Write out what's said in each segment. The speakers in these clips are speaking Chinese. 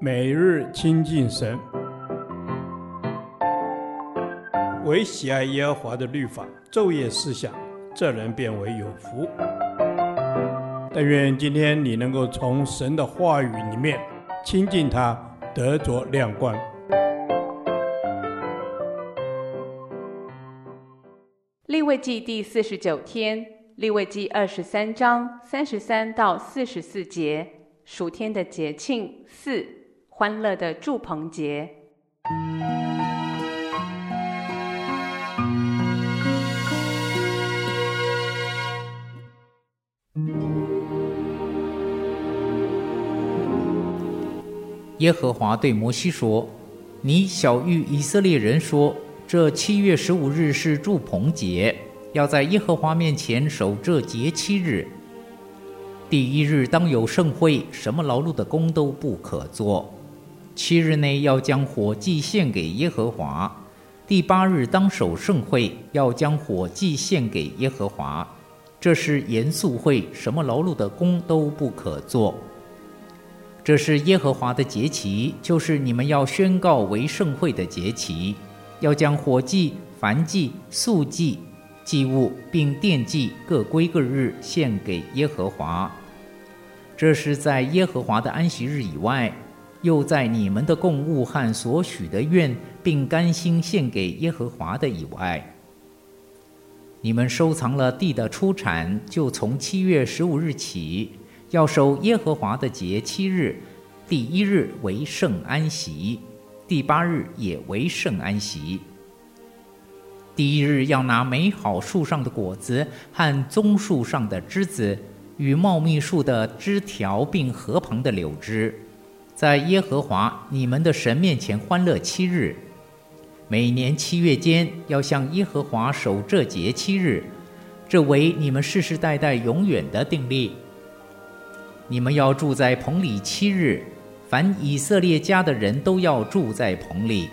每日亲近神，唯喜爱耶和华的律法，昼夜思想，这人便为有福。但愿今天你能够从神的话语里面亲近他，得着亮光。利未记第四十九天，利未记二十三章三十三到四十四节，暑天的节庆四，欢乐的祝棚节。耶和华对摩西说：“你晓諭以色列人说。”这七月十五日是祝棚节，要在耶和华面前守这节七日。第一日当有盛会，什么劳碌的工都不可做。七日内要将火祭献给耶和华。第八日当守盛会，要将火祭献给耶和华。这是严肃会，什么劳碌的工都不可做。这是耶和华的节期，就是你们要宣告为圣会的节期。要将火祭、燔祭、素祭、祭物，并奠祭各归各日献给耶和华。这是在耶和华的安息日以外，又在你们的供物和所许的愿，并甘心献给耶和华的以外。你们收藏了地的出产，就从七月十五日起，要守耶和华的节七日，第一日为圣安息。第八日也为圣安息。第一日要拿美好树上的果子和棕树上的枝子，与茂密树的枝条，并河旁的柳枝，在耶和华你们的神面前欢乐七日。每年七月间要向耶和华守这节七日，这为你们世世代代永远的定例。你们要住在棚里七日。凡以色列家的人都要住在棚里，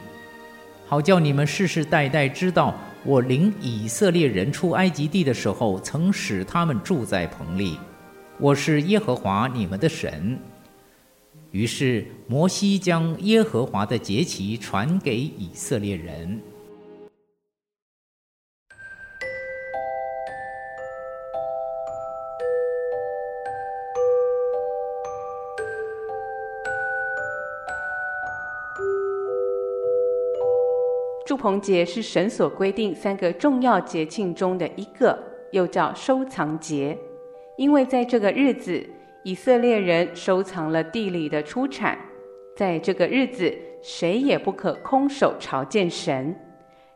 好叫你们世世代代知道，我领以色列人出埃及地的时候，曾使他们住在棚里。我是耶和华你们的神。于是摩西将耶和华的节期传给以色列人。祝棚节是神所规定三个重要节庆中的一个，又叫收藏节，因为在这个日子，以色列人收藏了地里的出产，在这个日子，谁也不可空手朝见神。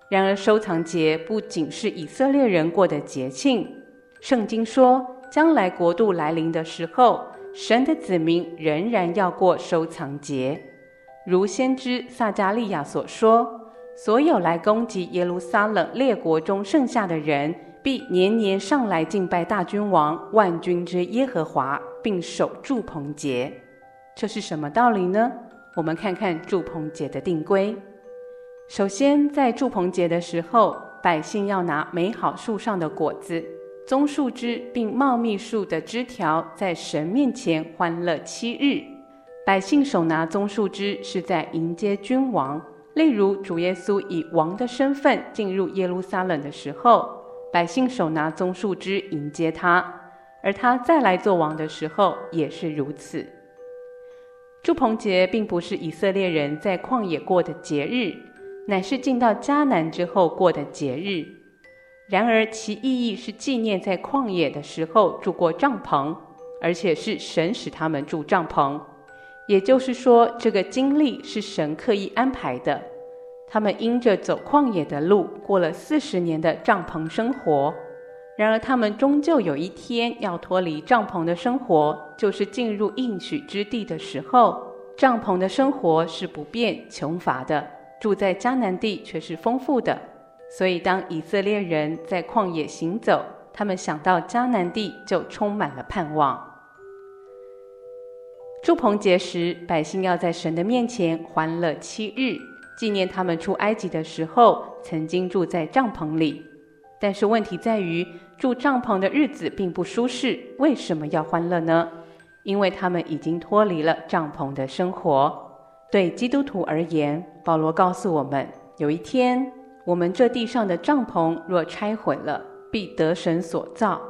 然而，收藏节不仅是以色列人过的节庆，圣经说，将来国度来临的时候，神的子民仍然要过收藏节，如先知撒迦利亚所说。所有来攻击耶路撒冷列国中剩下的人，必年年上来敬拜大君王万军之耶和华，并守住棚节。这是什么道理呢？我们看看住棚节的定规。首先，在住棚节的时候，百姓要拿美好树上的果子、棕树枝，并茂密树的枝条，在神面前欢乐七日。百姓手拿棕树枝，是在迎接君王。例如，主耶稣以王的身份进入耶路撒冷的时候，百姓手拿棕树枝迎接他；而他再来做王的时候也是如此。住棚节并不是以色列人在旷野过的节日，乃是进到迦南之后过的节日。然而，其意义是纪念在旷野的时候住过帐篷，而且是神使他们住帐篷。也就是说，这个经历是神刻意安排的。他们因着走旷野的路，过了四十年的帐篷生活。然而，他们终究有一天要脱离帐篷的生活，就是进入应许之地的时候。帐篷的生活是不便穷乏的，住在迦南地却是丰富的。所以，当以色列人在旷野行走，他们想到迦南地，就充满了盼望。住棚节时，百姓要在神的面前欢乐七日，纪念他们出埃及的时候曾经住在帐篷里。但是问题在于，住帐篷的日子并不舒适，为什么要欢乐呢？因为他们已经脱离了帐篷的生活。对基督徒而言，保罗告诉我们，有一天，我们这地上的帐篷若拆毁了，必得神所造，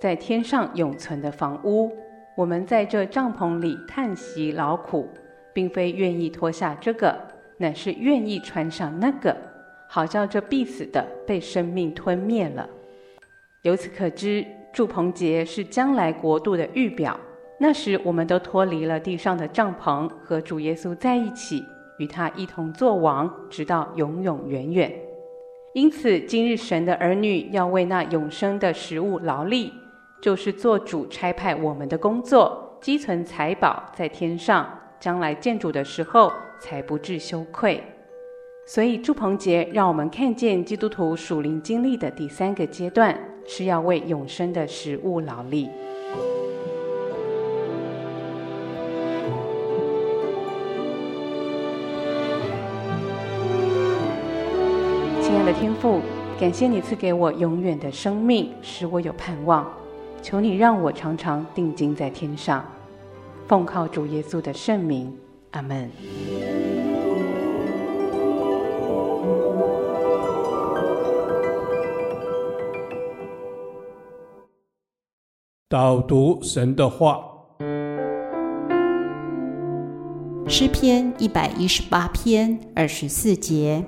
在天上永存的房屋。我们在这帐篷里叹息劳苦，并非愿意脱下这个，乃是愿意穿上那个，好叫这必死的被生命吞灭了。由此可知，祝棚节是将来国度的预表。那时，我们都脱离了地上的帐篷，和主耶稣在一起，与他一同作王，直到永永远远。因此，今日神的儿女要为那永生的食物劳力，就是做主差派我们的工作，积存财宝在天上，将来见主的时候才不致羞愧。所以，祝鹏杰让我们看见基督徒属灵经历的第三个阶段，是要为永生的食物劳力。亲爱的天父，感谢你赐给我永远的生命，使我有盼望。求你让我常常定睛在天上，奉靠主耶稣的圣名，阿门。导读神的话，诗篇一百一十八篇二十四节。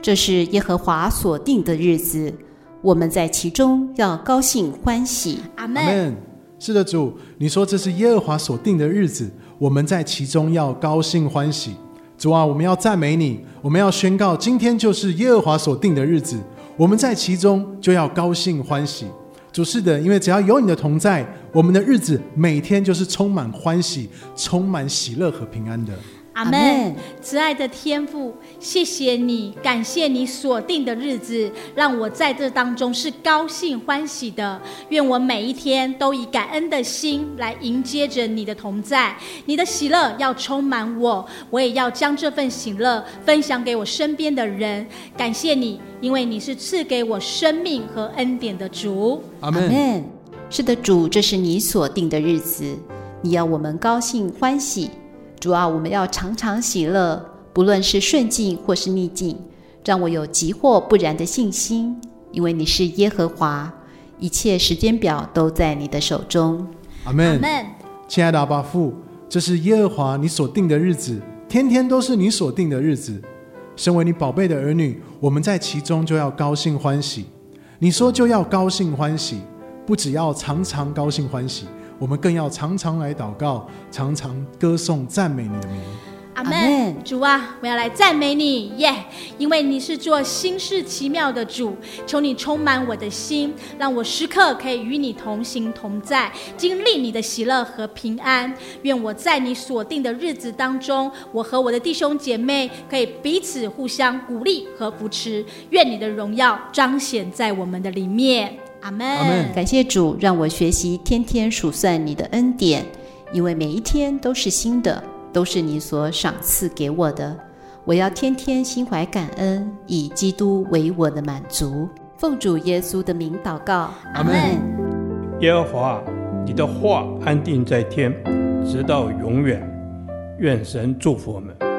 这是耶和华所定的日子，我们在其中要高兴欢喜。阿门。是的，主，你说这是耶和华所定的日子，我们在其中要高兴欢喜。主啊，我们要赞美你，我们要宣告，今天就是耶和华所定的日子，我们在其中就要高兴欢喜。主，是的，因为只要有你的同在，我们的日子每天就是充满欢喜、充满喜乐和平安的。阿门，慈爱的天父，谢谢你，感谢你锁定的日子，让我在这当中是高兴欢喜的。愿我每一天都以感恩的心来迎接着你的同在，你的喜乐要充满我，我也要将这份喜乐分享给我身边的人。感谢你，因为你是赐给我生命和恩典的主。阿门。是的，主，这是你所定的日子，你要我们高兴欢喜。主啊，我们要常常喜乐，不论是顺境或是逆境，让我有急或不然的信心，因为你是耶和华，一切时间表都在你的手中。阿门。亲爱的阿爸父，这是耶和华你所定的日子，天天都是你所定的日子。身为你宝贝的儿女，我们在其中就要高兴欢喜。你说就要高兴欢喜，不只要常常高兴欢喜。我们更要常常来祷告，常常歌颂赞美你的名。阿门。主啊，我要来赞美你，耶、yeah！因为你是做新事奇妙的主，求你充满我的心，让我时刻可以与你同行同在，经历你的喜乐和平安。愿我在你所定的日子当中，我和我的弟兄姐妹可以彼此互相鼓励和扶持。愿你的荣耀彰显在我们的里面。阿门，阿门。感谢主，让我学习天天数算你的恩典，因为每一天都是新的，都是你所赏赐给我的。我要天天心怀感恩，以基督为我的满足。奉主耶稣的名祷告，阿门。耶和华，你的话安定在天，直到永远。愿神祝福我们。